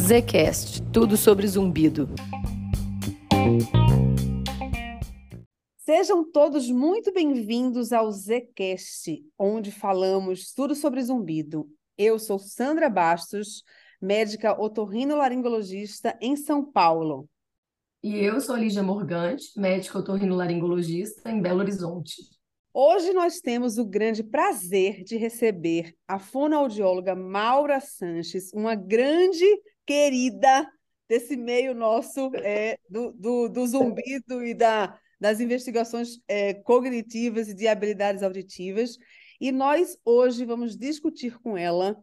Zcast, tudo sobre zumbido. Sejam todos muito bem-vindos ao Zcast, onde falamos tudo sobre zumbido. Eu sou Sandra Bastos, médica otorrinolaringologista em São Paulo. E eu sou Lígia Morgante, médica otorrinolaringologista em Belo Horizonte. Hoje nós temos o grande prazer de receber a fonoaudióloga Maura Sanches, uma grande querida desse meio nosso é, do, do, do, zumbido e da, das investigações é, cognitivas e de habilidades auditivas. E nós hoje vamos discutir com ela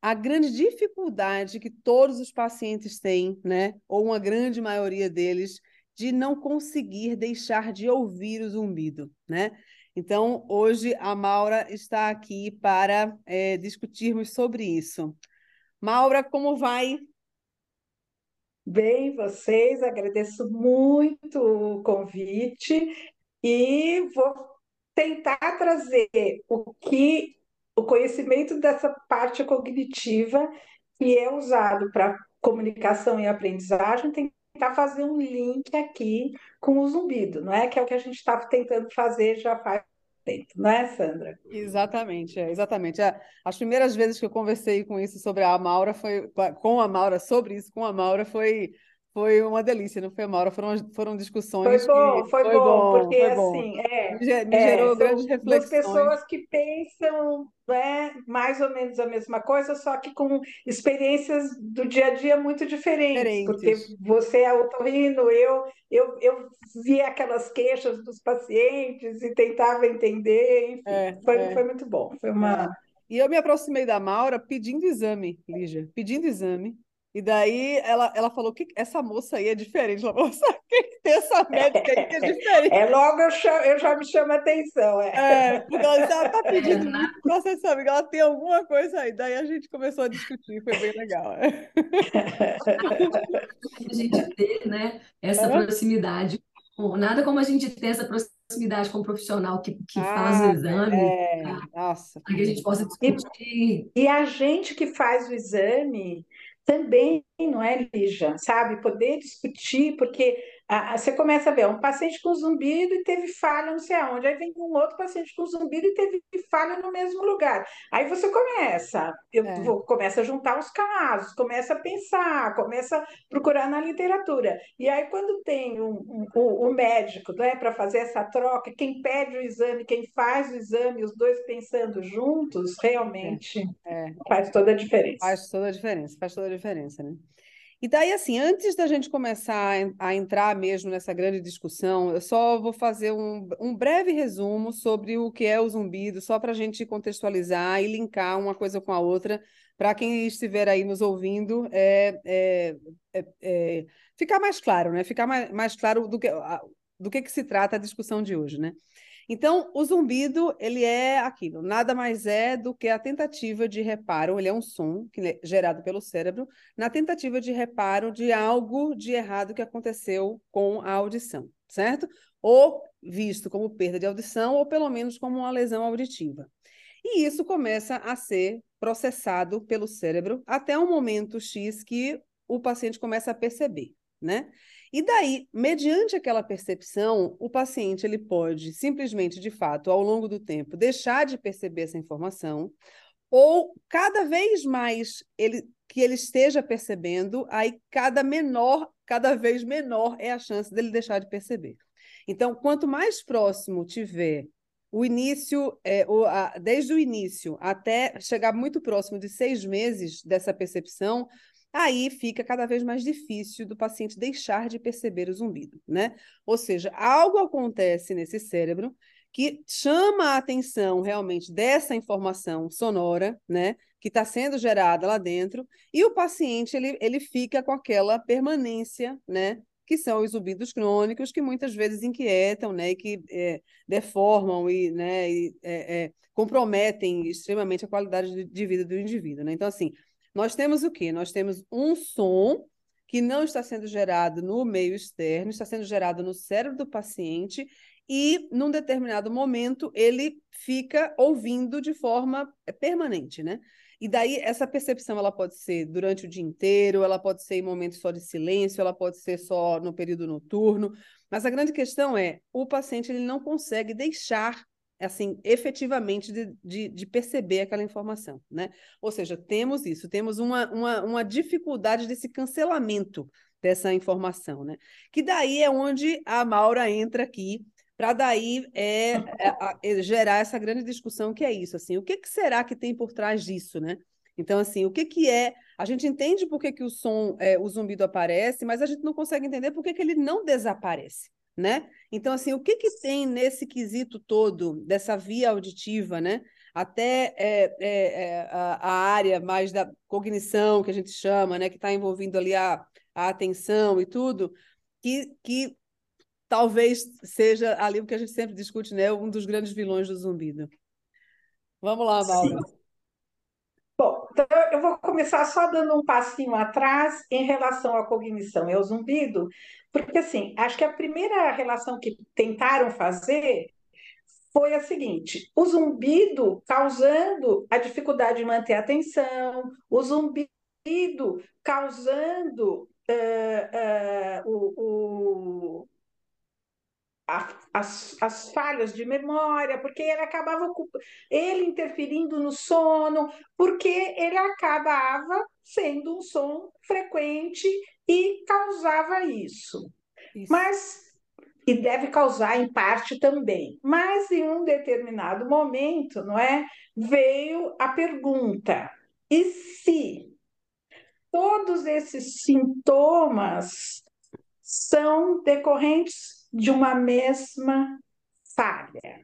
a grande dificuldade que todos os pacientes têm, né, ou uma grande maioria deles, de não conseguir deixar de ouvir o zumbido, né? Então, hoje a Maura está aqui para é, discutirmos sobre isso. Maura, como vai? Bem, vocês, agradeço muito o convite e vou tentar trazer o que o conhecimento dessa parte cognitiva que é usado para comunicação e aprendizagem, tentar fazer um link aqui com o zumbido, não é? Que é o que a gente está tentando fazer já faz tempo, não é, Sandra? Exatamente, é, exatamente. É, as primeiras vezes que eu conversei com isso sobre a Maura foi com a Maura sobre isso com a Maura foi foi uma delícia, não foi, Maura? Foram, foram discussões. Foi bom, foi, foi bom, bom, porque foi assim, é, me, gerou é, grandes reflexões. pessoas que pensam né, mais ou menos a mesma coisa, só que com experiências do dia a dia muito diferentes. diferentes. Porque você é otorrino, eu, eu, eu via aquelas queixas dos pacientes e tentava entender, enfim, é, foi, é. foi muito bom. Foi uma. É. E eu me aproximei da Maura pedindo exame, Lígia, pedindo exame. E daí ela, ela falou que essa moça aí é diferente. Ela falou, sabe que tem essa médica aí que é diferente. É, logo eu, chamo, eu já me chamo a atenção. É, é porque ela, ela tá pedindo muito que ela tem alguma coisa aí. Daí a gente começou a discutir, foi bem legal. É. a gente ter né, essa é. proximidade. Nada como a gente ter essa proximidade com o profissional que, que ah, faz o exame. É. Nossa. Para que a gente possa discutir. E, e a gente que faz o exame também, não é, Lígia? Sabe? Poder discutir, porque ah, você começa a ver um paciente com zumbido e teve falha não sei aonde, aí vem um outro paciente com zumbido e teve falha no mesmo lugar. Aí você começa, eu é. vou, começa a juntar os casos, começa a pensar, começa a procurar na literatura. E aí, quando tem um, um, um, um médico né, para fazer essa troca, quem pede o exame, quem faz o exame, os dois pensando juntos, realmente é. É. faz toda a diferença. Faz toda a diferença, faz toda a diferença, né? E daí, assim, antes da gente começar a entrar mesmo nessa grande discussão, eu só vou fazer um, um breve resumo sobre o que é o zumbido, só para a gente contextualizar e linkar uma coisa com a outra, para quem estiver aí nos ouvindo, é, é, é, é, ficar mais claro, né? Ficar mais, mais claro do que, do que, que se trata a discussão de hoje, né? Então, o zumbido, ele é aquilo, nada mais é do que a tentativa de reparo, ele é um som que é gerado pelo cérebro, na tentativa de reparo de algo de errado que aconteceu com a audição, certo? Ou visto como perda de audição, ou pelo menos como uma lesão auditiva. E isso começa a ser processado pelo cérebro até um momento X que o paciente começa a perceber, né? E daí, mediante aquela percepção, o paciente ele pode simplesmente, de fato, ao longo do tempo, deixar de perceber essa informação, ou cada vez mais ele que ele esteja percebendo, aí cada menor, cada vez menor é a chance dele deixar de perceber. Então, quanto mais próximo tiver o início, é, o, a, desde o início até chegar muito próximo de seis meses dessa percepção, aí fica cada vez mais difícil do paciente deixar de perceber o zumbido, né? Ou seja, algo acontece nesse cérebro que chama a atenção realmente dessa informação sonora, né, que está sendo gerada lá dentro, e o paciente ele, ele fica com aquela permanência, né, que são os zumbidos crônicos, que muitas vezes inquietam, né, e que é, deformam e, né, e é, é, comprometem extremamente a qualidade de, de vida do indivíduo, né? Então, assim, nós temos o quê? Nós temos um som que não está sendo gerado no meio externo, está sendo gerado no cérebro do paciente e, num determinado momento, ele fica ouvindo de forma é, permanente, né? E daí essa percepção ela pode ser durante o dia inteiro, ela pode ser em momentos só de silêncio, ela pode ser só no período noturno, mas a grande questão é o paciente ele não consegue deixar assim efetivamente de, de, de perceber aquela informação, né? Ou seja, temos isso, temos uma, uma, uma dificuldade desse cancelamento dessa informação, né? Que daí é onde a Maura entra aqui para daí é, é, é, gerar essa grande discussão que é isso, assim, o que, que será que tem por trás disso, né? Então, assim, o que, que é. A gente entende por que, que o som, é, o zumbido aparece, mas a gente não consegue entender por que, que ele não desaparece, né? Então, assim, o que, que tem nesse quesito todo, dessa via auditiva, né? Até é, é, é a, a, área mais da cognição, que a gente chama, né? Que está envolvendo ali a, a atenção e tudo, que, que talvez seja ali o que a gente sempre discute, né? Um dos grandes vilões do zumbido. Vamos lá, Maura. Bom, então eu vou começar só dando um passinho atrás em relação à cognição e ao zumbido, porque assim, acho que a primeira relação que tentaram fazer foi a seguinte: o zumbido causando a dificuldade de manter a atenção, o zumbido causando uh, uh, o, o as, as falhas de memória, porque ele acabava ele interferindo no sono, porque ele acabava sendo um som frequente e causava isso. isso. Mas e deve causar em parte também. Mas em um determinado momento, não é? Veio a pergunta: e se todos esses sintomas são decorrentes de uma mesma falha.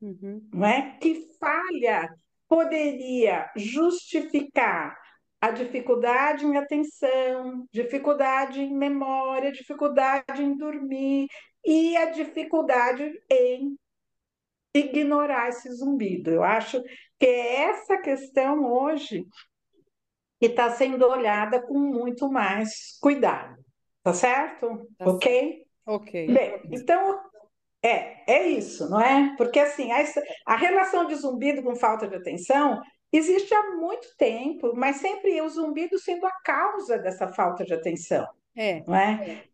Uhum. Não é? Que falha poderia justificar a dificuldade em atenção, dificuldade em memória, dificuldade em dormir e a dificuldade em ignorar esse zumbido. Eu acho que é essa questão hoje que está sendo olhada com muito mais cuidado. Tá certo? Tá ok? Certo. Ok. Bem, então é, é isso, não é? Porque assim, a, a relação de zumbido com falta de atenção existe há muito tempo, mas sempre o zumbido sendo a causa dessa falta de atenção. É. Não é?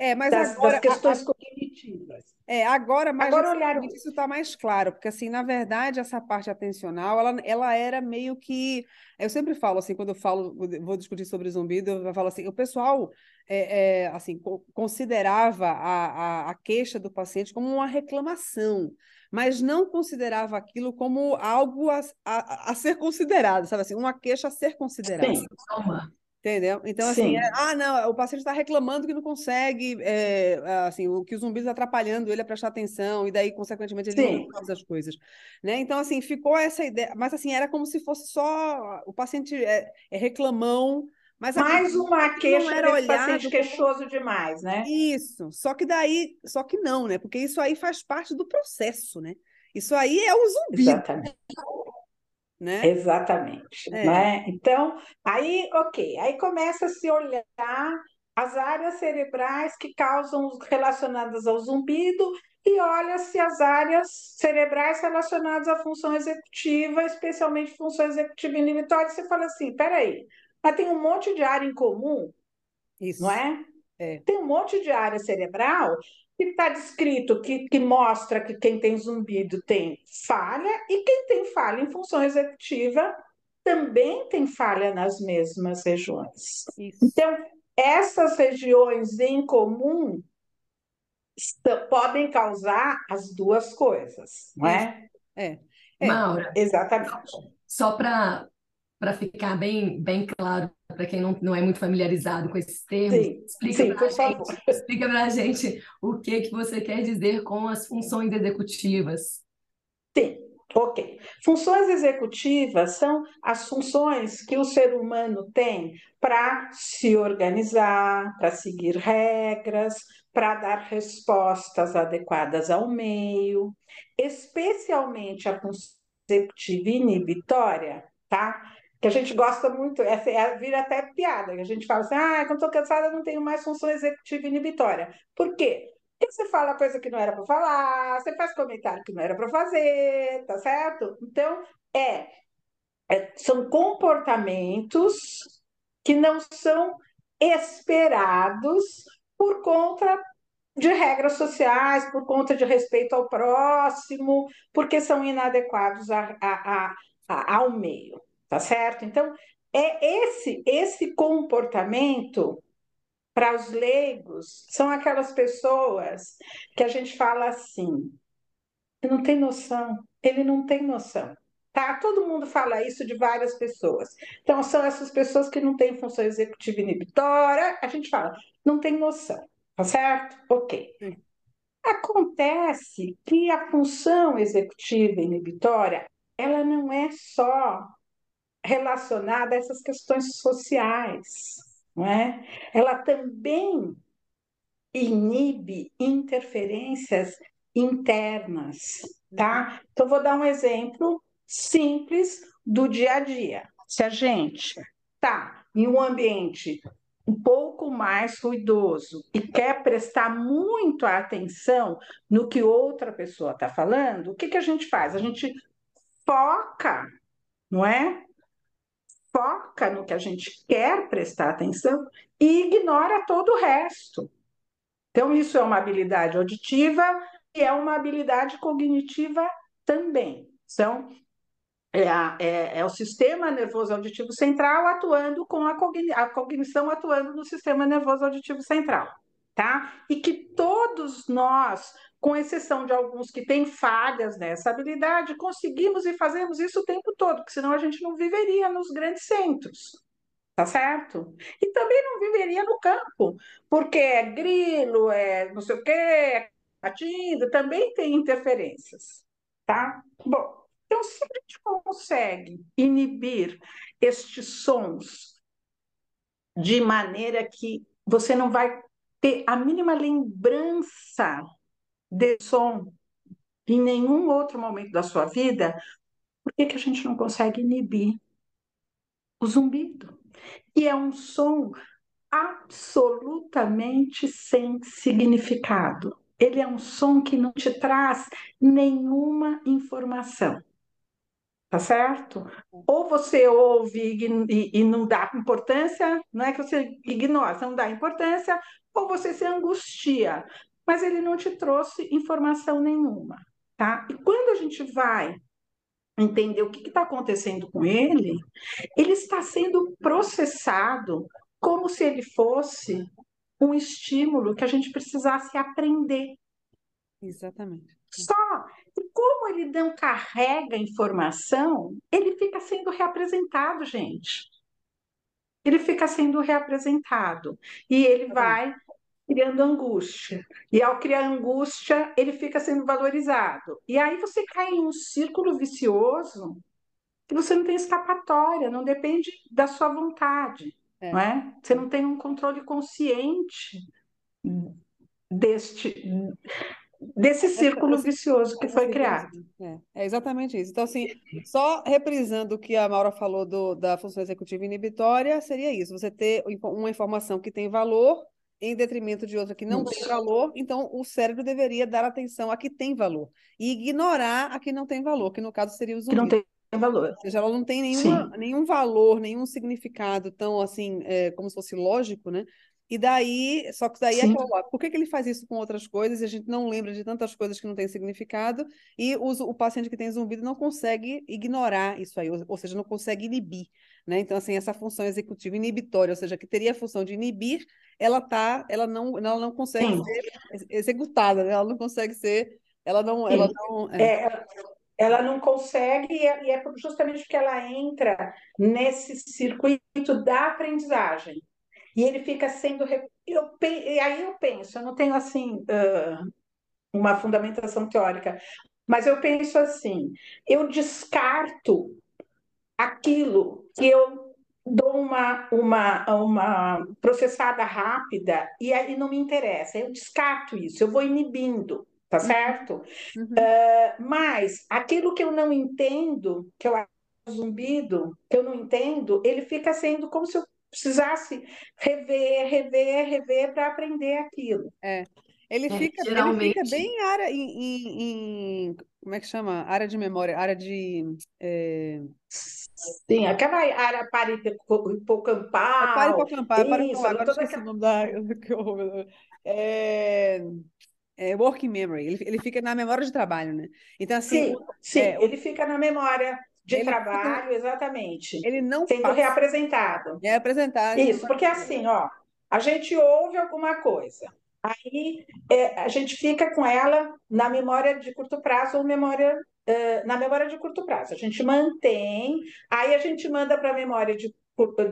É, mas das, agora, das questões a, cognitivas. É, agora, mas agora olharam... isso está mais claro, porque assim, na verdade, essa parte atencional, ela, ela era meio que. Eu sempre falo assim, quando eu falo, vou discutir sobre zumbido, eu falo assim, o pessoal é, é, assim, considerava a, a, a queixa do paciente como uma reclamação, mas não considerava aquilo como algo a, a, a ser considerado, sabe assim, uma queixa a ser considerada. Sim, Entendeu? Então, assim, é, ah, não, o paciente está reclamando que não consegue, é, assim, o que os zumbis atrapalhando ele a prestar atenção, e daí, consequentemente, ele Sim. não faz as coisas. Né? Então, assim, ficou essa ideia, mas assim, era como se fosse só o paciente é, é reclamão, mas mais uma queixa era desse paciente queixoso como... demais, né? Isso, só que daí, só que não, né? Porque isso aí faz parte do processo, né? Isso aí é o zumbi. Exatamente né? Exatamente. É. Né? Então, aí, ok, aí começa a se olhar as áreas cerebrais que causam relacionadas ao zumbido e olha-se as áreas cerebrais relacionadas à função executiva, especialmente função executiva inibitória, e você fala assim, peraí, mas tem um monte de área em comum, Isso. não é? é? Tem um monte de área cerebral que está descrito que, que mostra que quem tem zumbido tem falha e quem tem falha em função executiva também tem falha nas mesmas regiões. Isso. Então, essas regiões em comum podem causar as duas coisas, não é? É. é. Maura, exatamente. Só para para ficar bem, bem claro para quem não, não é muito familiarizado com esses termos, sim, explica para a gente, explica a gente o que, que você quer dizer com as funções executivas. Sim, ok. Funções executivas são as funções que o ser humano tem para se organizar, para seguir regras, para dar respostas adequadas ao meio, especialmente a função executiva inibitória, tá? Que a gente gosta muito, essa é, vira até piada, que a gente fala assim, ah, quando estou cansada não tenho mais função executiva inibitória. Por quê? E você fala coisa que não era para falar, você faz comentário que não era para fazer, tá certo? Então, é, é, são comportamentos que não são esperados por conta de regras sociais, por conta de respeito ao próximo, porque são inadequados a, a, a, ao meio, tá certo? Então, é esse, esse comportamento para os leigos são aquelas pessoas que a gente fala assim, não tem noção, ele não tem noção. Tá? Todo mundo fala isso de várias pessoas. Então, são essas pessoas que não têm função executiva inibitória, a gente fala, não tem noção, tá certo? Ok. Acontece que a função executiva inibitória, ela não é só relacionada a essas questões sociais, não é? Ela também inibe interferências internas, tá? Então, vou dar um exemplo simples do dia a dia. Se a gente está em um ambiente um pouco mais ruidoso e quer prestar muito atenção no que outra pessoa está falando, o que, que a gente faz? A gente foca, não é? Foca no que a gente quer prestar atenção e ignora todo o resto. Então, isso é uma habilidade auditiva e é uma habilidade cognitiva também. São é, é, é, o sistema nervoso auditivo central atuando com a, cogni a cognição atuando no sistema nervoso auditivo central, tá? E que todos nós, com exceção de alguns que têm falhas nessa habilidade, conseguimos e fazemos isso o tempo todo, porque senão a gente não viveria nos grandes centros, tá certo? E também não viveria no campo, porque é grilo, é não sei o quê, é latindo, também tem interferências, tá? Bom, então, se a gente consegue inibir estes sons de maneira que você não vai ter a mínima lembrança de som em nenhum outro momento da sua vida, por que, que a gente não consegue inibir o zumbido? E é um som absolutamente sem significado. Ele é um som que não te traz nenhuma informação tá certo? Ou você ouve e, e, não dá importância, não é que você ignora, você não dá importância, ou você se angustia, mas ele não te trouxe informação nenhuma, tá? E quando a gente vai entender o que está acontecendo com ele, ele está sendo processado como se ele fosse um estímulo que a gente precisasse aprender. Exatamente. Só e como ele não carrega informação, ele fica sendo reapresentado, gente. Ele fica sendo reapresentado e ele tá vai criando angústia. E ao criar angústia, ele fica sendo valorizado. E aí você cai em um círculo vicioso que você não tem escapatória, não depende da sua vontade, é. não é? Você não tem um controle consciente deste desse círculo vicioso que foi criado. É, é, exatamente isso. Então, assim, só reprisando o que a Maura falou do, da função executiva inibitória, seria isso: você ter uma informação que tem valor em detrimento de outra que não tem valor, então o cérebro deveria dar atenção a que tem valor e ignorar a que não tem valor, que no caso seria o zumbi. Que não tem valor. Ou seja, ela não tem nenhuma, nenhum valor, nenhum significado tão assim, é, como se fosse lógico, né? E daí, só que daí é Sim. é que por que, que ele faz isso com outras coisas e a gente não lembra de tantas coisas que não têm significado e o, o paciente que tem zumbido não consegue ignorar isso aí, ou, ou, seja, não consegue inibir, né? Então, assim, essa função executiva inibitória, ou seja, que teria a função de inibir, ela tá, ela não, ela não consegue Sim. ser executada, né? ela não consegue ser, ela não, ela não... É. É, ela não consegue, e é, é justamente porque ela entra nesse circuito da aprendizagem e ele fica sendo. Eu, e aí eu penso, eu não tenho assim uma fundamentação teórica, mas eu penso assim: eu descarto aquilo que eu dou uma, uma, uma processada rápida e aí não me interessa, eu descarto isso, eu vou inibindo, tá uhum. certo? Uhum. Uh, mas aquilo que eu não entendo, que eu zumbido, que eu não entendo, ele fica sendo como se eu precisasse rever, rever, rever para aprender aquilo. É. Ele É, fica, ele fica geralmente, bem em área, em, em- em- como é que chama? Área de memória, área de, é, Sim, aquela área é paripocampal, paripocampal, é isso, agora toda esqueci o aquela. nome da, é, é working memory, ele, ele fica na memória de trabalho, né? Então, assim, Sim, o- sim, é, o- ele fica na memória de ele fica, trabalho, exatamente, ele não sendo passa, reapresentado. é apresentado essa Isso, memória porque trabalho. assim, ó, a gente ouve alguma coisa, aí é, a gente fica com ela na memória de curto prazo ou memória, eh, na memória de curto prazo. A gente mantém, aí a gente manda para a memória de,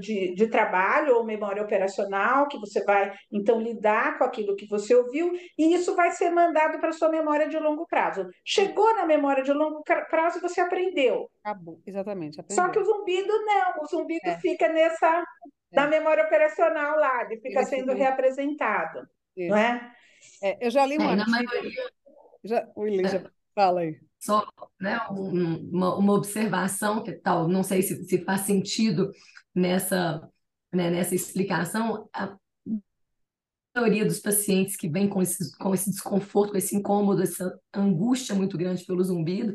de, de trabalho ou memória operacional, que você vai então lidar com aquilo que você ouviu, e isso vai ser mandado para a sua memória de longo prazo. Chegou na memória de longo prazo, você aprendeu. Acabou, exatamente, Só que aprendeu. o zumbido não, o zumbido É, fica nessa na é. memória operacional lá, ele fica Ele sendo fica, reapresentado, não é? É, eu já li um é, na artigo, maioria, já, Ui, Lígia, é, fala aí. só, né, um- uma, uma observação que tal, não sei se, se faz sentido nessa, né, nessa explicação, a maioria dos pacientes que vem com esse, com esse desconforto, com esse incômodo, essa angústia muito grande pelo zumbido,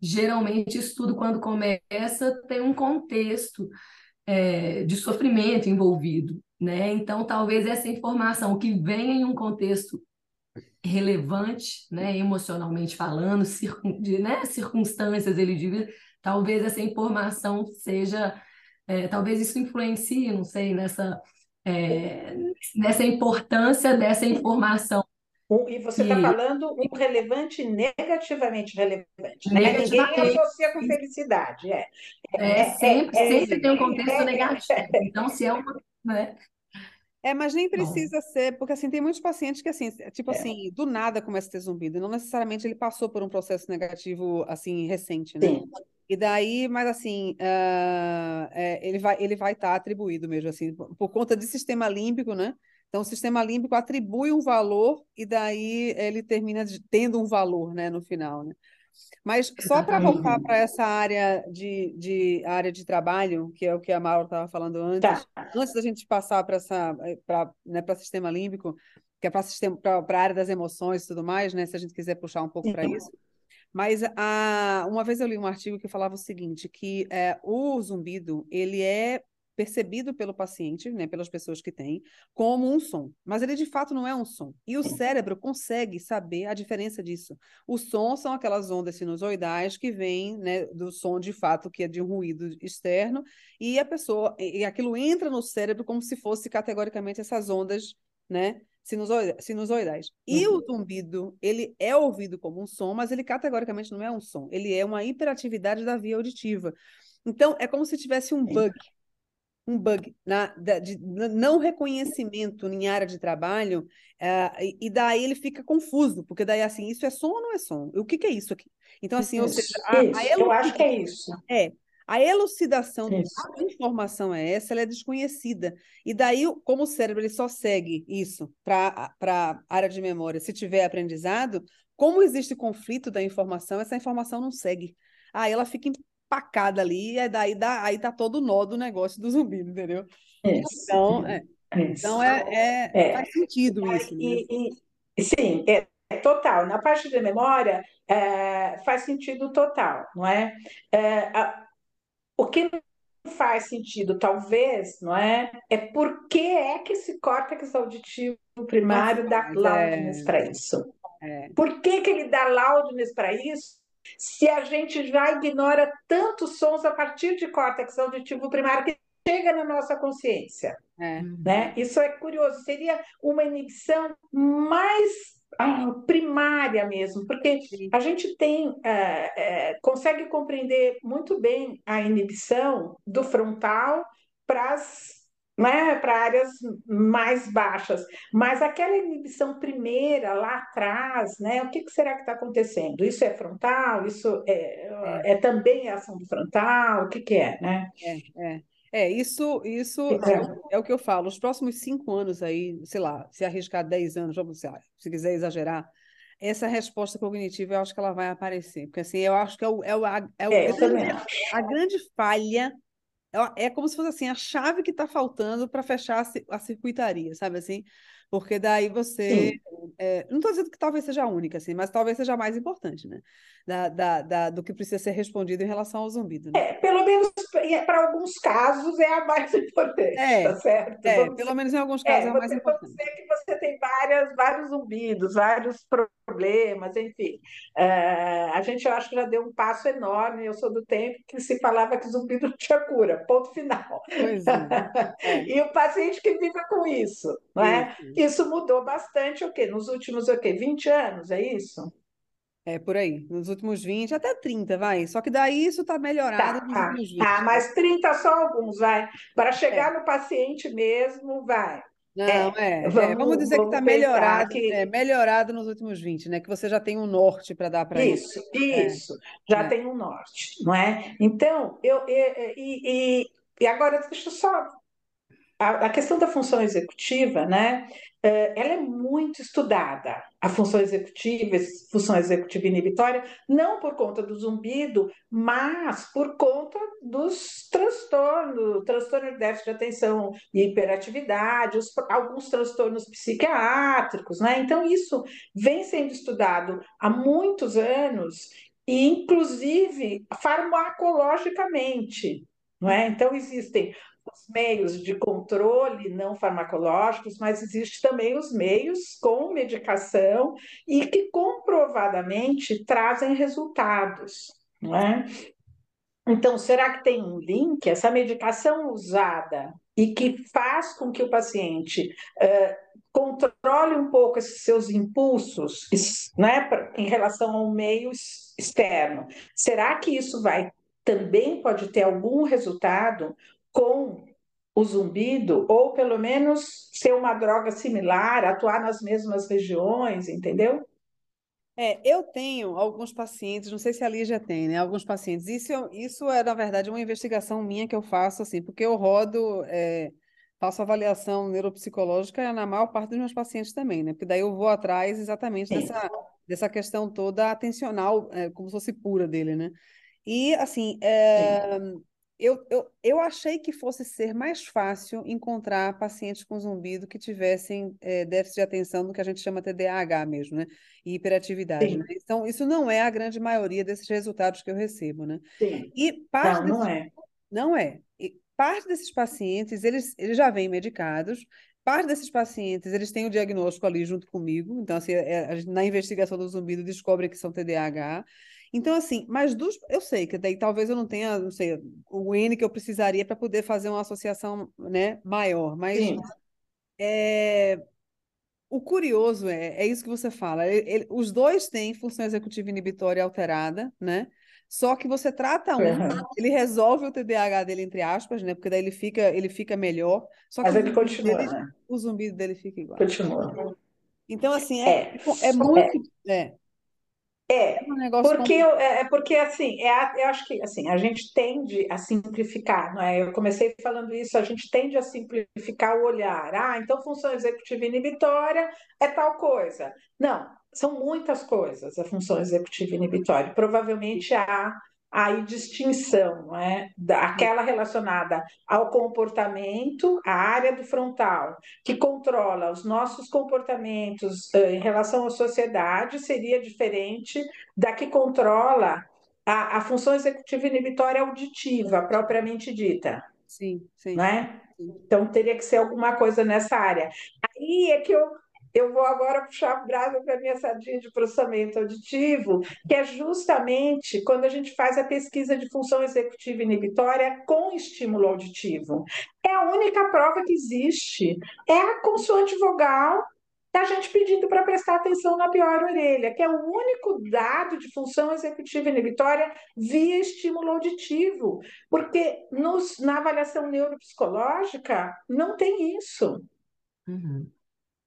geralmente isso tudo, quando começa, tem um contexto é, de sofrimento envolvido, né? Então, talvez essa informação que venha em um contexto relevante, né, emocionalmente falando, circun, de, né, circunstâncias ele talvez essa informação seja, é, talvez isso influencie, não sei, nessa, é, nessa importância dessa informação Um- E você está falando um relevante negativamente relevante, né? Ninguém negativamente associa com felicidade, é. é, É, sempre, é, sempre tem um é, contexto é, negativo. Então, se é uma, né? É, mas nem Bom, precisa ser, porque assim, tem muitos pacientes que assim, tipo é, assim, do nada começa a ter zumbido, e não necessariamente ele passou por um processo negativo assim recente, né? sim. E daí, mas assim, ah, é, ele vai ele vai estar atribuído mesmo assim, por, por conta de sistema límbico, né? Então, o sistema límbico atribui um valor e daí ele termina tendo um valor, né, no final, né? Mas só para voltar para essa área de, de área de trabalho, que é o que a Mauro estava falando Tá. antes, antes da gente passar para essa para né, sistema límbico, que é para sistema para a área das emoções e tudo mais, né? Se a gente quiser puxar um pouco para isso. Mas a, uma vez eu li um artigo que falava o seguinte, que é, o zumbido ele é percebido pelo paciente, né, pelas pessoas que têm, como um som, mas ele de fato não é um som. E o cérebro consegue saber a diferença disso. O som são aquelas ondas sinusoidais que vêm, né, do som de fato que é de um ruído externo e a pessoa e aquilo entra no cérebro como se fosse categoricamente essas ondas, né, sinusoida- sinusoidais. E o zumbido, ele é ouvido como um som, mas ele categoricamente não é um som. Ele é uma hiperatividade da via auditiva. Então, é como se tivesse um bug um bug na, da- de não reconhecimento em área de trabalho, eh, e, daí ele fica confuso, porque daí assim, isso é som ou não é som? O que que é isso aqui? Então, assim, ou seja, Isso, a, a isso. Eu acho que é isso. é, a elucidação Isso. que informação é essa, ela é desconhecida. E daí, como o cérebro ele só segue isso para para área de memória, se tiver aprendizado, como existe conflito da informação, essa informação não segue. Aí ela fica empacada ali, e daí dá, aí tá todo o nó do negócio do zumbido, entendeu? Isso. Então, é, Isso. então é, é- É. faz sentido isso, né? E, e- sim, é, é total. Na parte de memória, é, faz sentido total, não é? É, a- o que não faz sentido, talvez, não é? É por que é que esse córtex auditivo primário dá loudness é. para isso? É, Por que que ele dá loudness para isso? Se a gente já ignora tantos sons a partir de córtex auditivo primário que chega na nossa consciência é. né? Isso é curioso, seria uma inibição mais ah, primária mesmo, porque a gente tem eh, eh, consegue compreender muito bem a inibição do frontal para as né, para áreas mais baixas, mas aquela inibição primeira lá atrás, né, o que, que será que está acontecendo? Isso é frontal? Isso é, é também ação do frontal? O que, que é, né? É, é. É, isso, isso É. é, o- é o que eu falo. Os próximos cinco anos aí, sei lá, se arriscar 10 anos, vamos, lá, se quiser exagerar, essa resposta cognitiva eu acho que ela vai aparecer. Porque assim, eu acho que é o, é o, a, é o É, eu grande- também acho. a grande falha é, é como se fosse assim, a chave que está faltando para fechar a, ci- a circuitaria, sabe assim? Porque daí você. É, não estou dizendo que talvez seja a única, assim, mas talvez seja a mais importante, né? Da, da, da, do que precisa ser respondido em relação ao zumbido. Né? É, pelo menos para alguns casos é a mais importante, é, tá certo? É, vamos pelo menos em alguns casos é, é a mais você, importante. Vamos dizer que você tem várias, vários zumbidos, vários problemas, enfim. Uh, a gente, eu acho que já deu um passo enorme. Eu sou do tempo que se falava que zumbido não tinha cura, ponto final. Pois é. é. e o paciente que vive com isso, não é? Isso mudou bastante o quê? Nos últimos o quê? 20 anos, é isso? É, por aí, nos últimos 20, até 30, vai. Só que daí isso está melhorado tá, nos tá, últimos 20. Ah, mas 30 só alguns, vai. Para chegar é. no paciente mesmo, vai. Não, é, é, vamos, é, vamos dizer vamos que está melhorado, que... É, melhorado nos últimos 20, né? Que você já tem um norte para dar para isso. Isso, é, isso, já é. tem um norte, não é? Então, eu, eu e, e, e agora deixa eu só a, questão da função executiva, né? Eh, ela é muito estudada, a função executiva, função executiva inibitória, não por conta do zumbido, mas por conta dos transtornos, transtorno de déficit de atenção e hiperatividade, os, alguns transtornos psiquiátricos, né? Então, isso vem sendo estudado há muitos anos, e inclusive farmacologicamente. É? Então, existem os meios de controle não farmacológicos, mas existe também os meios com medicação e que comprovadamente trazem resultados, não é? Então, será que tem um link? Essa medicação usada e que faz com que o paciente uh, controle um pouco esses seus impulsos né, em relação ao meio externo. Será que isso vai também pode ter algum resultado com o zumbido, ou pelo menos ser uma droga similar, atuar nas mesmas regiões, entendeu? É, eu tenho alguns pacientes, não sei se a Lígia tem, né? Alguns pacientes. Isso, isso é, na verdade, uma investigação minha que eu faço, assim, porque eu rodo, é, faço avaliação neuropsicológica na maior parte dos meus pacientes também, né? Porque daí eu vou atrás exatamente dessa, dessa questão toda atencional, é, como se fosse pura dele, né? E, assim, é, eu, eu, eu achei que fosse ser mais fácil encontrar pacientes com zumbido que tivessem é, déficit de atenção do que a gente chama TDAH mesmo, né? E hiperatividade, né? Então, isso não é a grande maioria desses resultados que eu recebo, né? Sim. E parte não, não é. Não é. E parte desses pacientes, eles, eles já vêm medicados, parte desses pacientes, eles têm o diagnóstico ali junto comigo, então, assim, é, na investigação do zumbido descobrem que são TDAH, então, assim, mas dos. Eu sei que daí talvez eu não tenha, não sei, o N que eu precisaria para poder fazer uma associação né, maior, mas é, o curioso é, é isso que você fala. Ele, ele, os dois têm função executiva inibitória alterada, né? Só que você trata um, uhum. ele resolve o TDAH dele, entre aspas, né? Porque daí ele fica, ele fica melhor. Só que Mas ele continua, dele, né? o zumbido dele fica igual. Continua. Então, assim, é, é, é muito. É. É, é porque, eu, é, é porque assim, é, eu acho que assim, a gente tende a simplificar, não é? Eu comecei falando isso, a gente tende a simplificar o olhar. Ah, então função executiva inibitória é tal coisa. Não, são muitas coisas a função executiva inibitória. Provavelmente há aí distinção, não é? aquela relacionada ao comportamento, a área do frontal, que controla os nossos comportamentos uh, em relação à sociedade, seria diferente da que controla a, a função executiva inibitória auditiva, propriamente dita. Sim, sim. Não é? Então teria que ser alguma coisa nessa área. Aí é que eu eu vou agora puxar a brasa para a minha sardinha de processamento auditivo, que é justamente quando a gente faz a pesquisa de função executiva inibitória com estímulo auditivo. É a única prova que existe. É a consoante vogal da gente pedindo para prestar atenção na pior orelha, que é o único dado de função executiva inibitória via estímulo auditivo, porque nos, na avaliação neuropsicológica não tem isso. Uhum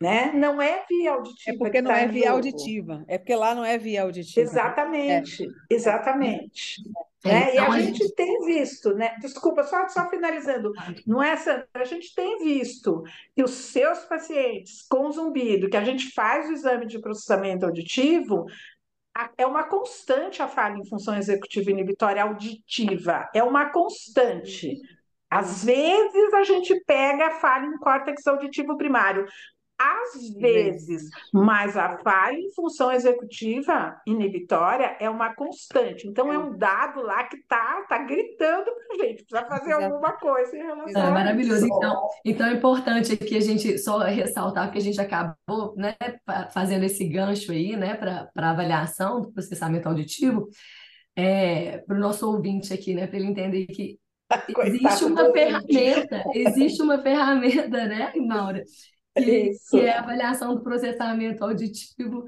né? Não é via auditiva. É porque não tá é via jogo. auditiva. É porque lá não é via auditiva. Exatamente, é. exatamente. É. Né? E a, então, gente, tem visto, né? Desculpa, só, só finalizando, não é, Sandra? A gente tem visto que os seus pacientes com zumbido, que a gente faz o exame de processamento auditivo, é uma constante a falha em função executiva inibitória auditiva, é uma constante. Às vezes a gente pega a falha em córtex auditivo primário, às vezes, mas a falha em função executiva inibitória é uma constante. Então, é um dado lá que está tá gritando para a gente, precisa fazer Exato. alguma coisa em relação é, a Maravilhoso. Isso. Então, então, é importante aqui a gente só ressaltar que a gente acabou né, fazendo esse gancho aí né, para avaliação do processamento auditivo. É, para o nosso ouvinte aqui, né, para ele entender que existe uma ferramenta, existe uma ferramenta, né, Maura, que, que é a avaliação do processamento auditivo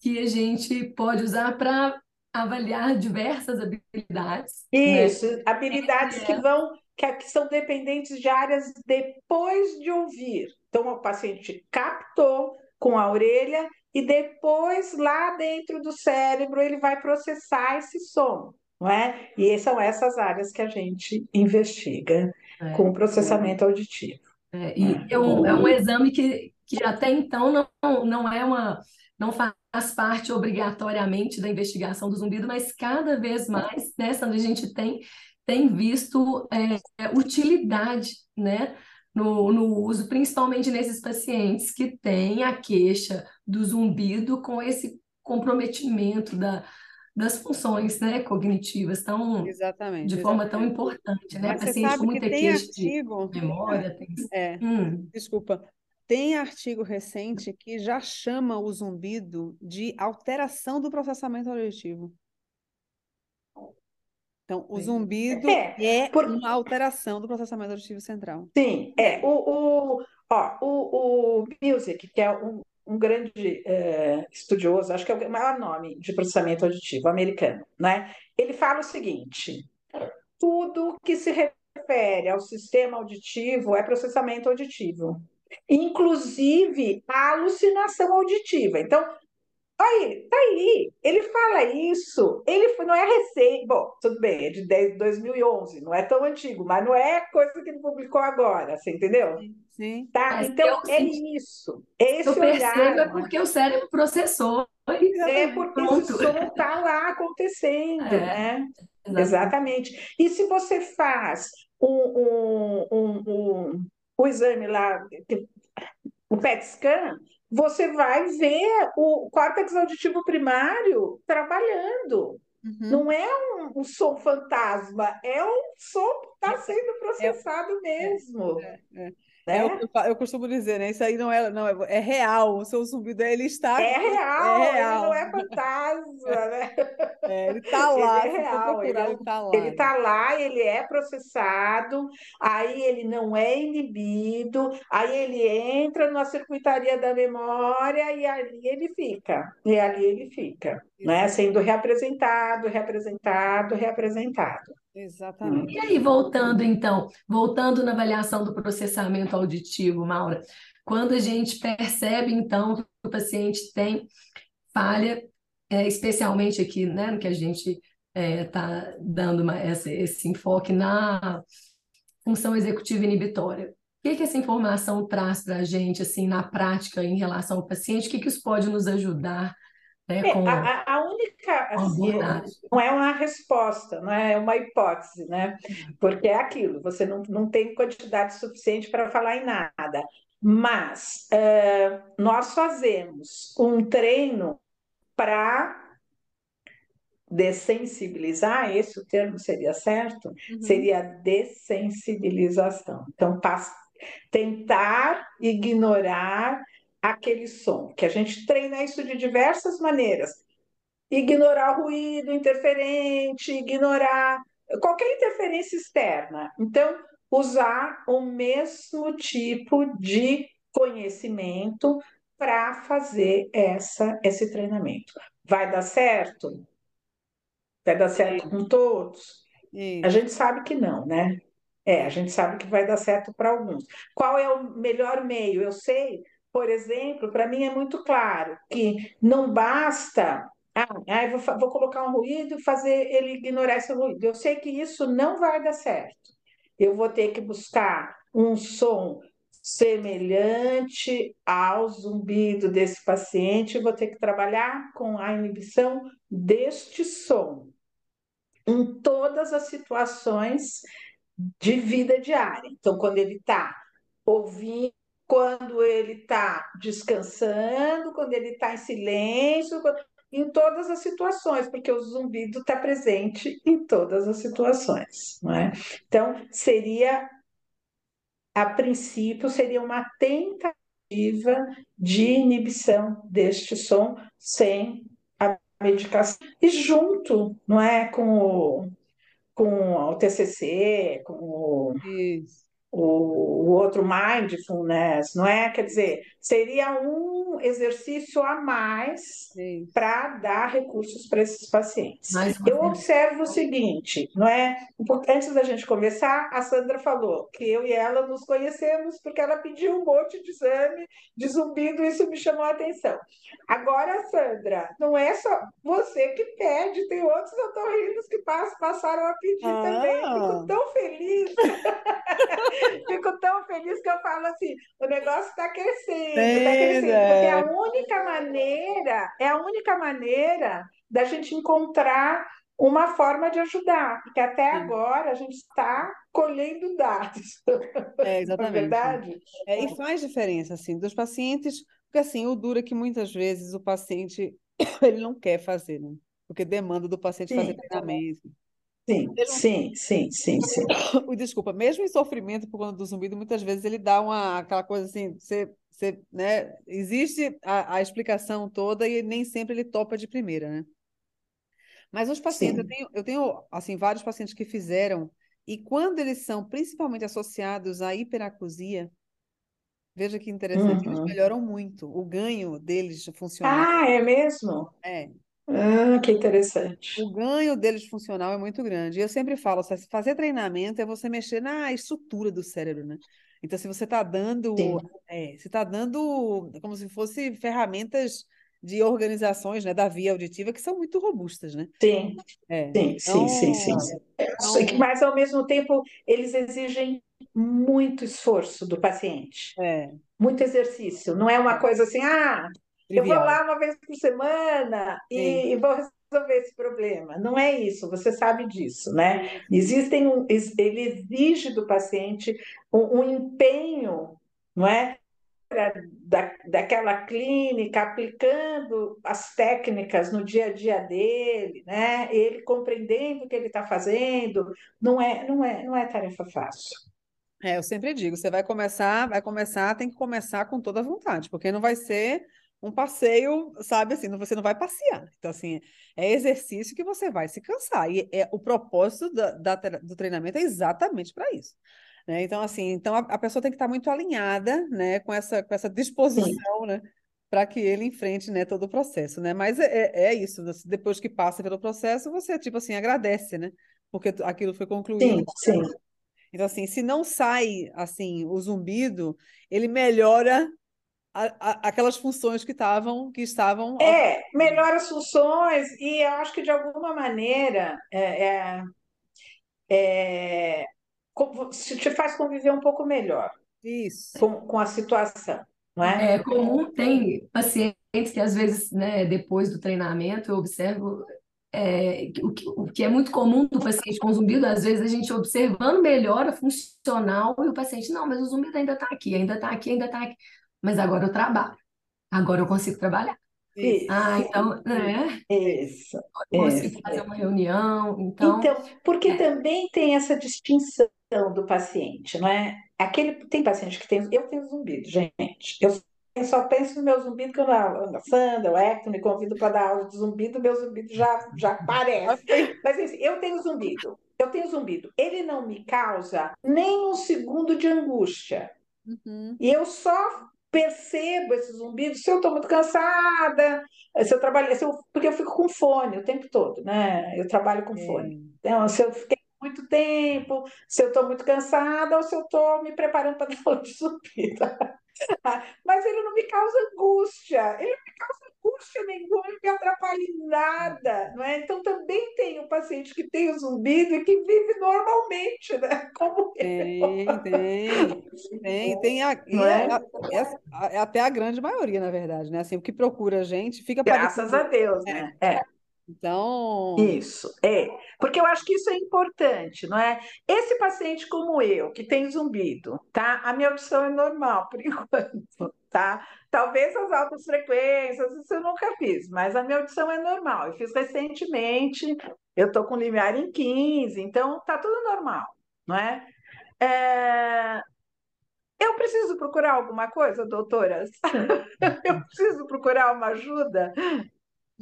que a gente pode usar para avaliar diversas habilidades. Né? Isso, né? habilidades é. que vão que, que são dependentes de áreas depois de ouvir. Então, o paciente captou com a orelha e depois lá dentro do cérebro ele vai processar esse som, não é? E são essas áreas que a gente investiga é. com o processamento auditivo. É, e é um, é um exame que, que até então não, não é uma não faz parte obrigatoriamente da investigação do zumbido, mas cada vez mais, né, a gente tem, tem visto é, utilidade, né, no, no uso, principalmente nesses pacientes que têm a queixa do zumbido com esse comprometimento da, das funções né, cognitivas tão, exatamente, de forma tão importante, né? Mas Paciente com muita queixa artigo... de memória. Tem... É, hum. Desculpa. Tem artigo recente que já chama o zumbido de alteração do processamento auditivo. Então, o zumbido é, é por... uma alteração do processamento auditivo central. Sim, é. O, o, ó, o, o Music, que é um, um grande é, estudioso, acho que é o maior nome de processamento auditivo americano, né? Ele fala o seguinte: tudo que se refere ao sistema auditivo é processamento auditivo, inclusive a alucinação auditiva. Então, Aí, tá aí. Ele fala isso. Ele não é recente. Bom, tudo bem, é de 10, 2011, não é tão antigo, mas não é coisa que ele publicou agora, você entendeu? Sim. Tá? Mas então, é isso. É esse eu percebo olhar, é porque o cérebro processou. É porque o som está lá acontecendo, é, né? Exatamente. exatamente. E se você faz um, um, um, um, um exame lá, o PET scan, você vai ver o córtex auditivo primário trabalhando. Uhum. Não é um, um, som fantasma, é um som que está sendo processado é, mesmo. É, é. Né? É, eu, eu, costumo dizer, né? Isso aí não é, não é, é real. O seu zumbido ele está. É real, é real. não é fantasma, né? É, ele está lá. Ele é real, ele, ele está lá. Ele está lá, ele é processado, aí ele não é inibido, aí ele entra na circuitaria da memória e ali ele fica. E ali ele fica, né? Sendo reapresentado, reapresentado, reapresentado. Exatamente. E aí, voltando então, voltando na avaliação do processamento auditivo, Maura, quando a gente percebe então que o paciente tem falha, é, especialmente aqui, né, no que a gente está é, dando uma, essa, esse enfoque na função executiva inibitória. O que, que essa informação traz para a gente, assim, na prática, em relação ao paciente? O que, que isso pode nos ajudar né, é, a, a, única assim, não é uma resposta, não é uma hipótese, né? Porque é aquilo, você não, não tem quantidade suficiente para falar em nada. Mas uh, nós fazemos um treino para dessensibilizar, esse o termo seria certo? Uhum. Seria dessensibilização. Então, tentar ignorar aquele som, que a gente treina isso de diversas maneiras. Ignorar o ruído interferente, ignorar qualquer interferência externa. Então, usar o mesmo tipo de conhecimento para fazer essa, esse treinamento. Vai dar certo? Vai dar certo com todos? A gente sabe que não, né? É, a gente sabe que vai dar certo para alguns. Qual é o melhor meio? Eu sei por exemplo, para mim é muito claro que não basta. Ah, vou, vou colocar um ruído e fazer ele ignorar esse ruído. Eu sei que isso não vai dar certo. Eu vou ter que buscar um som semelhante ao zumbido desse paciente, vou ter que trabalhar com a inibição deste som em todas as situações de vida diária. Então, quando ele está ouvindo quando ele está descansando, quando ele está em silêncio, em todas as situações, porque o zumbido está presente em todas as situações, não é? Então, seria, a princípio, seria uma tentativa de inibição deste som sem a medicação e junto, não é, com o, com o TCC, com o, o, o outro mindfulness, não é? Quer dizer, seria um exercício a mais para dar recursos para esses pacientes. Eu observo o seguinte, não é? Antes da gente começar, a Sandra falou que eu e ela nos conhecemos porque ela pediu um monte de exame de zumbido, isso me chamou a atenção. Agora, Sandra, não é só você que pede, tem outros otorrinos que passaram a pedir ah. também. Fico tão feliz. Fico tão feliz que eu falo assim: o negócio está crescendo, porque é a única maneira, é a única maneira da gente encontrar uma forma de ajudar, porque até Sim. agora a gente está colhendo dados. É, exatamente. Não é verdade? É, e faz diferença, assim, dos pacientes, porque assim, o duro é que muitas vezes o paciente ele não quer fazer, né? Porque demanda do paciente Sim. fazer treinamento. Sim, sim, sim, sim, sim. Desculpa, mesmo em sofrimento por conta do zumbido, muitas vezes ele dá uma aquela coisa assim, você, você, né? Existe a, a explicação toda e nem sempre ele topa de primeira, né? Mas os pacientes, eu tenho, eu tenho assim vários pacientes que fizeram e quando eles são principalmente associados à hiperacusia, veja que interessante, uhum. eles melhoram muito. O ganho deles funcional. Ah, é mesmo? É. Ah, que interessante. O ganho deles funcional é muito grande. Eu sempre falo, fazer treinamento é você mexer na estrutura do cérebro, né? Então, se você está dando, é, você está dando como se fosse ferramentas de organizações, né, da via auditiva que são muito robustas, né? Sim, é. sim, então, sim, sim, sim. Então... Mas ao mesmo tempo eles exigem muito esforço do paciente, é. muito exercício. Não é uma coisa assim, ah, Trivial. Eu vou lá uma vez por semana e, e, vou resolver esse problema. Não é isso, você sabe disso, né? Existem um, ele exige do paciente um, um empenho, não é? Da, daquela clínica, aplicando as técnicas no dia a dia dele, né? Ele compreendendo o que ele está fazendo, não é, não é, não é tarefa fácil. É, eu sempre digo, você vai começar, vai começar, tem que começar com toda a vontade, porque não vai ser um passeio, sabe assim, você não vai passear. Então, assim, é exercício que você vai se cansar. E é, o propósito da, da do treinamento é exatamente para isso. Né? Então, assim, então a, a, pessoa tem que estar muito alinhada né, com, essa, com essa disposição, né? Para que ele enfrente né, todo o processo, né? Mas é, é, é isso, depois que passa pelo processo, você, tipo assim, agradece, né? Porque aquilo foi concluído. Sim, sim. Então, assim, se não sai, assim, o zumbido, ele melhora a, a, aquelas funções que estavam que estavam é melhora as funções e eu acho que de alguma maneira é, é, é, te faz conviver um pouco melhor isso. com, com a situação não é? é comum tem pacientes que às vezes né depois do treinamento eu observo é, o, que, o que é muito comum do paciente com zumbido, às vezes a gente observando melhora funcional e o paciente, não, mas o zumbido ainda está aqui, ainda está aqui, ainda está aqui mas agora eu trabalho. Agora eu consigo trabalhar. Isso. Ah, então, né? Isso. Eu consigo isso. fazer uma reunião, então... Então, porque é. também tem essa distinção do paciente, não é? Aquele, tem paciente que tem... Eu tenho zumbido, gente. Eu só penso no meu zumbido quando a Sandra, o Hector me convido para dar aula de zumbido, meu zumbido já, já aparece. Mas assim, eu tenho zumbido. Eu tenho zumbido. Ele não me causa nem um segundo de angústia. Uhum. E eu só percebo esse zumbido se eu estou muito cansada, se eu trabalho, se eu, porque eu fico com fone o tempo todo, né? Eu trabalho com fone. Então, se eu fiquei muito tempo, se eu estou muito cansada ou se eu estou me preparando para dar aula de zumbido. Mas ele não me causa angústia, ele não me causa angústia nenhuma, não me atrapalha em nada, não é? Então também tem o paciente que tem o zumbido e que vive normalmente, né? Como tem, tem, tem, tem a, é? A, é, até a grande maioria, na verdade, né? Assim, o que procura a gente fica Graças a Deus, né? É. Então. Isso, é. Porque eu acho que isso é importante, não é? Esse paciente como eu, que tem zumbido, tá? A minha audição é normal, por enquanto, tá? Talvez as altas frequências, isso eu nunca fiz, mas a minha audição é normal. Eu fiz recentemente, eu tô com limiar em 15, então tá tudo normal, não é? é... Eu preciso procurar alguma coisa, doutoras? eu preciso procurar uma ajuda?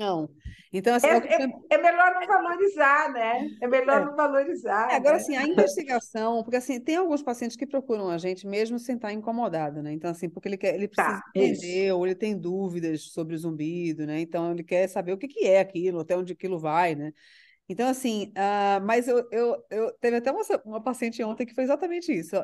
Não. Então, assim, é, é, é, melhor não valorizar, né? É melhor é. não valorizar. É, agora, né? assim, a investigação, porque assim, tem alguns pacientes que procuram a gente mesmo sem estar incomodado, né? Então, assim, porque ele quer, ele precisa tá, entender, isso. ou ele tem dúvidas sobre o zumbido, né? Então, ele quer saber o que, que é aquilo, até onde aquilo vai, né? Então, assim, uh, mas eu, eu, eu teve até uma, uma paciente ontem que foi exatamente isso.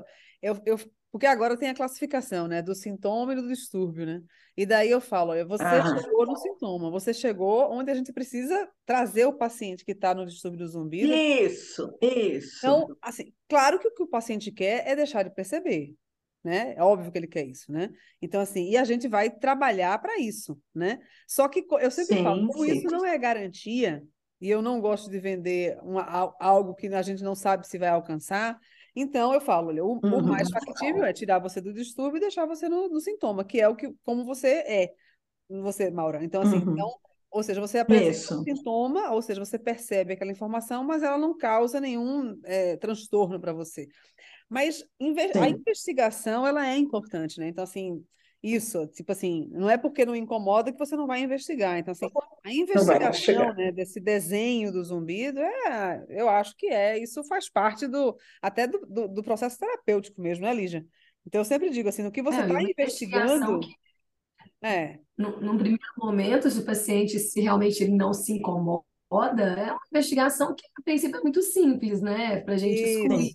Eu, eu, porque agora tem a classificação, né, do sintoma e do distúrbio, né? E daí eu falo, você ah. chegou no sintoma, você chegou onde a gente precisa trazer o paciente que está no distúrbio do zumbido. Isso, isso. Então, assim, claro que o que o paciente quer é deixar de perceber, né? É óbvio que ele quer isso, né? Então, assim, e a gente vai trabalhar para isso, né? Só que eu sempre sim, falo, sim. isso não é garantia, e eu não gosto de vender uma, algo que a gente não sabe se vai alcançar. Então eu falo, olha, o, uhum. o mais factível é tirar você do distúrbio e deixar você no, no, sintoma, que é o que como você é, você, Maura. Então assim, uhum. então, ou seja, você apresenta um sintoma, ou seja, você percebe aquela informação, mas ela não causa nenhum é, transtorno para você. Mas a investigação ela é importante, né? Então assim, isso, tipo assim, não é porque não incomoda que você não vai investigar. Então, assim, a investigação né, desse desenho do zumbido, é, eu acho que é, isso faz parte do até do, do, do processo terapêutico mesmo, né, Lígia? Então, eu sempre digo assim, no que você está é, investigando. Que... É. No, num primeiro momento, se o paciente se realmente ele não se incomoda, é uma investigação que, a princípio, é muito simples, né? Para a gente descobrir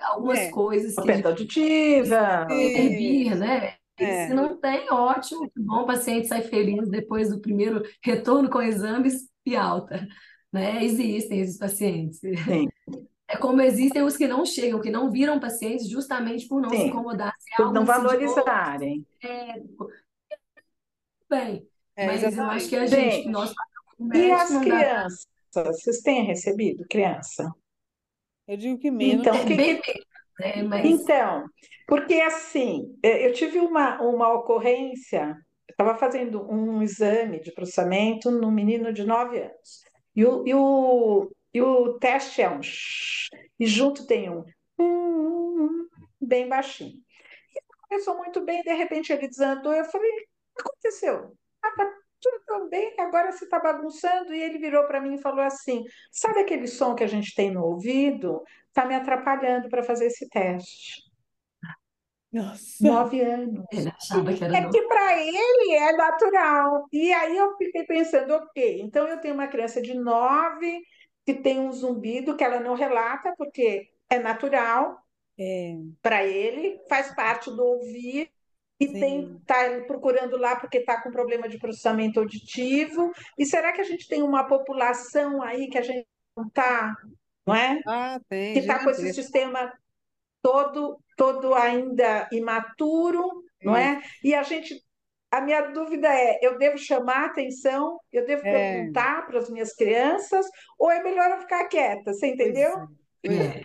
algumas é. coisas. Que a gente... auditiva. Intervir, né? É. Se não tem, ótimo, que bom, o paciente sai feliz depois do primeiro retorno com exames e alta. Né? Existem esses pacientes. Sim. É como existem os que não chegam, que não viram pacientes justamente por não Sim. se incomodar. Por não valorizarem. É, bem, é, mas exatamente. eu acho que a gente, gente nós E as crianças? Dá... Vocês têm recebido criança? Eu digo que menos. Então, que, que... É, mas... Então, porque assim, é, eu tive uma, uma ocorrência, estava fazendo um exame de processamento no menino de 9 anos. E o, e o, e o teste é um e junto tem um, um bem baixinho. E começou muito bem, de repente ele desandou. Eu falei: o que aconteceu? Ah, tá tudo tão bem, agora você está bagunçando. E ele virou para mim e falou assim: sabe aquele som que a gente tem no ouvido? Está me atrapalhando para fazer esse teste. Nossa. Nove anos. Ele achava que era é que para ele é natural. E aí eu fiquei pensando, ok, então eu tenho uma criança de nove que tem um zumbido que ela não relata porque é natural é. para ele, faz parte do ouvir e Sim. tem tá procurando lá porque está com problema de processamento auditivo. E será que a gente tem uma população aí que a gente não está, não é? Ah, tem. Que está com esse sistema todo, todo ainda imaturo, não é? E a gente, a minha dúvida é, eu devo chamar atenção, eu devo é. perguntar para as minhas crianças, ou é melhor eu ficar quieta, você entendeu? É.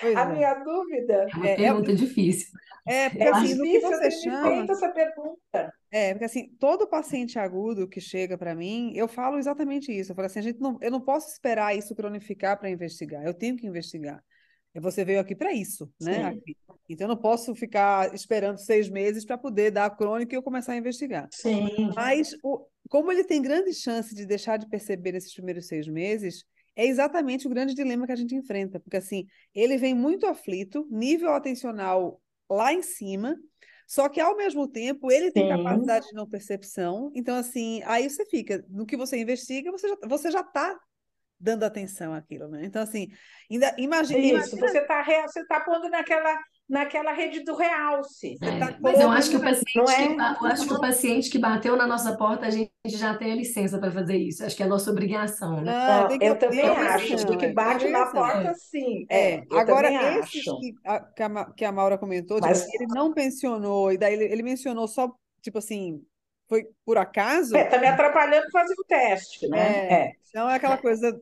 Pois a é. minha dúvida é uma é, pergunta é, difícil. É, porque assim, no que você chama... essa pergunta. É, porque assim, todo paciente agudo que chega para mim, eu falo exatamente isso. Eu falo assim, a gente não, eu não posso esperar isso cronificar para investigar. Eu tenho que investigar. Você veio aqui para isso, né? Aqui. Então, eu não posso ficar esperando seis meses para poder dar a crônica e eu começar a investigar. Sim. Mas, o, como ele tem grande chance de deixar de perceber nesses primeiros seis meses, é exatamente o grande dilema que a gente enfrenta. Porque, assim, ele vem muito aflito, nível atencional lá em cima, só que, ao mesmo tempo, ele tem capacidade de não percepção. Então, assim, aí você fica, no que você investiga, você já, você já está dando atenção àquilo, né? Então, assim, ainda imagina. Isso, imagina... você está você tá pondo naquela, naquela rede do realce. É, tá mas eu acho que o paciente, não é? eu acho que o paciente que bateu na nossa porta, a gente já tem a licença para fazer isso. Acho que é a nossa obrigação, né? Não, não, eu também acho. Do que bate na porta, sim. É, é agora, esses que a, que a, que a Maura comentou, tipo, mas... tipo, ele não pensionou, e daí ele, ele mencionou só, tipo assim, foi por acaso. É, tá me atrapalhando fazer o teste, né? É, Então é aquela coisa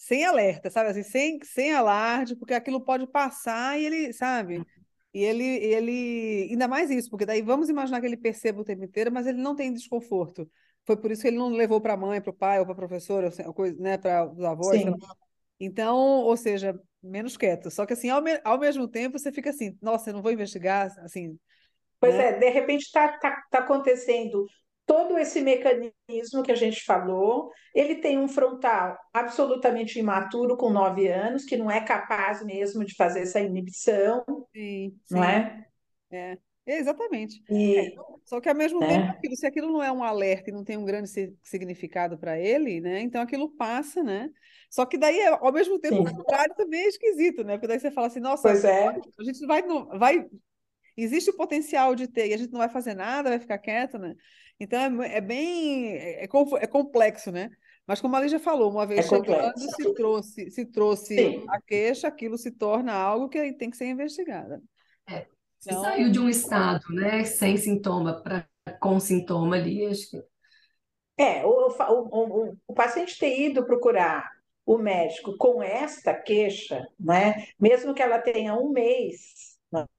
sem alerta, sabe? Assim, sem, sem alarde, porque aquilo pode passar e ele, sabe? E ele, ele. Ainda mais isso, porque daí vamos imaginar que ele perceba o tempo inteiro, mas ele não tem desconforto. Foi por isso que ele não levou para a mãe, para o pai ou para a professora, ou coisa, né, para os avós. Então, ou seja, menos quieto. Só que assim, ao, me, ao mesmo tempo, você fica assim, nossa, eu não vou investigar, assim. Pois né? é, de repente está tá, tá acontecendo todo esse mecanismo que a gente falou. Ele tem um frontal absolutamente imaturo, com nove anos, que não é capaz mesmo de fazer essa inibição, Sim, não sim. é? É, exatamente. E, É, só que ao mesmo né? tempo, aquilo, se aquilo não é um alerta e não tem um grande si- significado para ele, né? Então aquilo passa, né? Só que daí, ao mesmo tempo, o Sim. contrário também é esquisito, né? Porque daí você fala assim, nossa, Pois é, a gente vai, não, vai, existe o potencial de ter e a gente não vai fazer nada, vai ficar quieto, né? Então é, é bem, é, é é complexo, né? Mas como a Lígia falou, uma é vez chegando, complexo. se trouxe, se trouxe Sim, a queixa, aquilo se torna algo que aí tem que ser investigado. É, se Então, saiu de um estado, né, sem sintoma para com sintoma ali, acho que É, o, o, o, o paciente ter ido procurar o médico com esta queixa, né, mesmo que ela tenha um mês,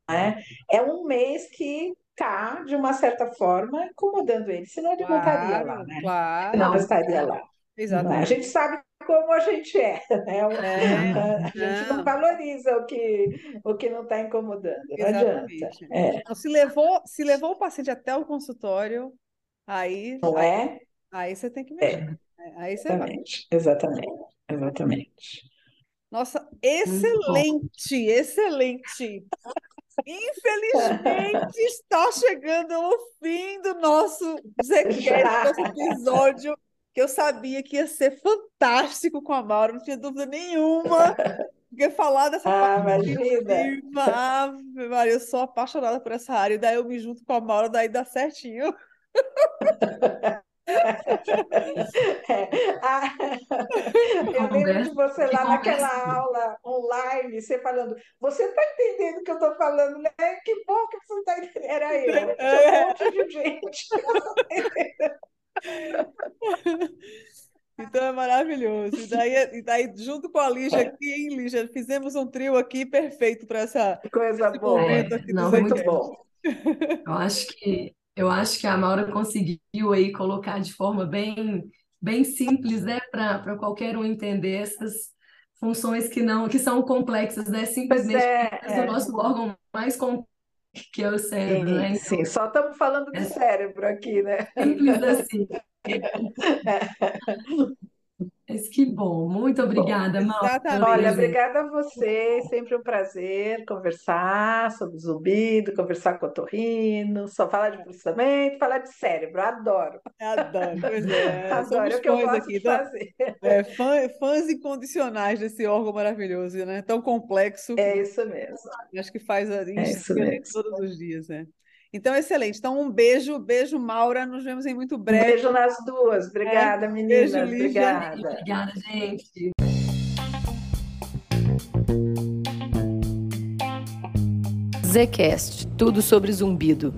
né, é um mês que está, de uma certa forma, incomodando ele, senão ele não estaria lá, claro, né? claro, não estaria lá. é? A exatamente. gente sabe como a gente é, né? É, A gente não não, valoriza o que, o que não está incomodando, não adianta. exatamente. É, Então, se levou, se levou o paciente até o consultório, aí, não aí, é? aí você tem que mexer. É, né? Aí você vai. exatamente, exatamente, exatamente. Nossa, bom. excelente, excelente. Infelizmente está chegando o fim do nosso episódio, que eu sabia que ia ser fantástico com a Maura, não tinha dúvida nenhuma. Porque falar dessa Ah, parte imagina. criativa, Ave Maria, eu sou apaixonada por essa área, e daí eu me junto com a Maura, daí dá certinho. É. Ah, eu lembro de você lá naquela aula online, você falando, você está entendendo o que eu estou falando, né? Que bom que você está entendendo. Era eu. Tinha um É. monte de gente. Então é maravilhoso. E daí, e daí, junto com a Lígia aqui, hein, Lígia, fizemos um trio aqui perfeito para essa, Coisa boa. É, não. Muito bom. Eu acho que eu acho que a Maura conseguiu aí colocar de forma bem bem simples, né, para qualquer um entender essas funções que não que são complexas, né, simplesmente é, causa do é. nosso órgão mais complexo que é o cérebro, né? Sim, Então, sim. Só estamos falando de é cérebro aqui, né? simples assim. Mas que bom. Muito Bom. obrigada, Maura, Exatamente. Olha, obrigada a você, sempre um prazer conversar sobre zumbido, conversar com o otorrino, só falar de processamento, falar de cérebro, adoro, Adoro, pois é, adoro, somos é o que eu gosto aqui, de então, fazer. é, fã- fãs incondicionais desse órgão maravilhoso, né? Tão complexo, É isso mesmo, acho que faz a é gente mesmo. todos os dias, né? Então, excelente. Então, um beijo, beijo, Maura. Nos vemos em muito Um breve. beijo nas duas, obrigada, Beijo, meninas, Lígia. obrigada. Obrigada, gente. Zcast, tudo sobre zumbido.